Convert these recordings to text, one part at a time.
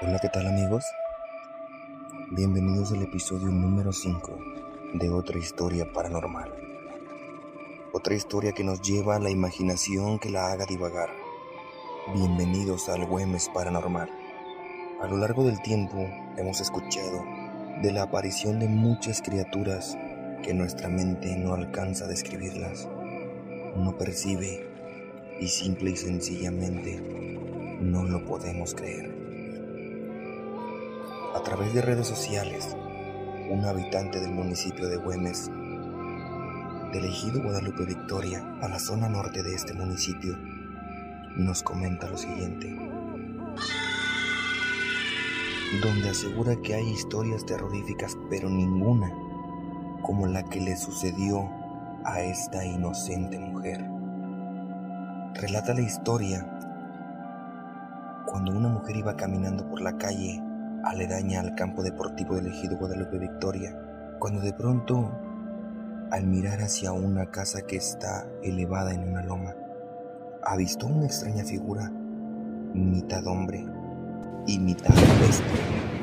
Hola, ¿qué tal amigos? Bienvenidos al episodio número 5 de otra historia paranormal. Otra historia que nos lleva a la imaginación que la haga divagar. Bienvenidos al Güemes Paranormal. A lo largo del tiempo hemos escuchado de la aparición de muchas criaturas que nuestra mente no alcanza a describirlas, no percibe y simple y sencillamente no lo podemos creer. A través de redes sociales, un habitante del municipio de Güemes, del ejido Guadalupe Victoria, a la zona norte de este municipio, nos comenta lo siguiente, donde asegura que hay historias terroríficas, pero ninguna como la que le sucedió a esta inocente mujer. Relata la historia cuando una mujer iba caminando por la calle aledaña al campo deportivo del ejido Guadalupe Victoria, cuando de pronto, al mirar hacia una casa que está elevada en una loma, avistó una extraña figura, mitad hombre y mitad bestia.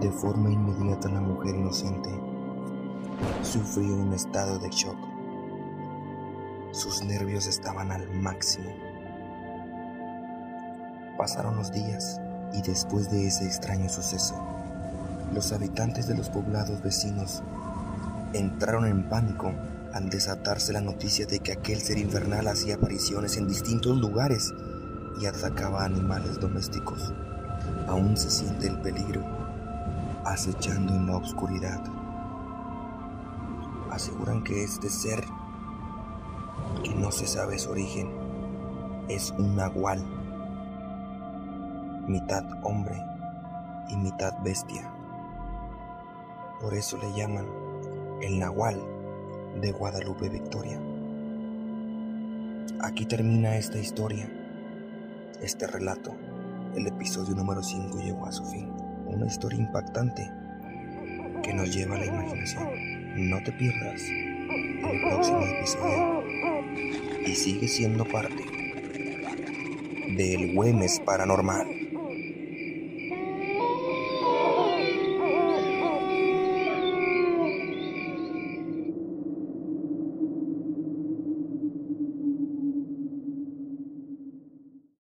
De forma inmediata la mujer inocente sufrió un estado de shock. Sus nervios estaban al máximo. Pasaron los días y después de ese extraño suceso, los habitantes de los poblados vecinos entraron en pánico al desatarse la noticia de que aquel ser infernal hacía apariciones en distintos lugares y atacaba animales domésticos. Aún se siente el peligro acechando en la oscuridad. Aseguran que este ser, que no se sabe su origen, es un nahual, mitad hombre y mitad bestia. Por eso le llaman el nahual de Guadalupe Victoria. Aquí termina esta historia, este relato. El episodio número 5 llegó a su fin una historia impactante que nos lleva a la imaginación. No te pierdas el próximo episodio y sigue siendo parte del Güemes Paranormal.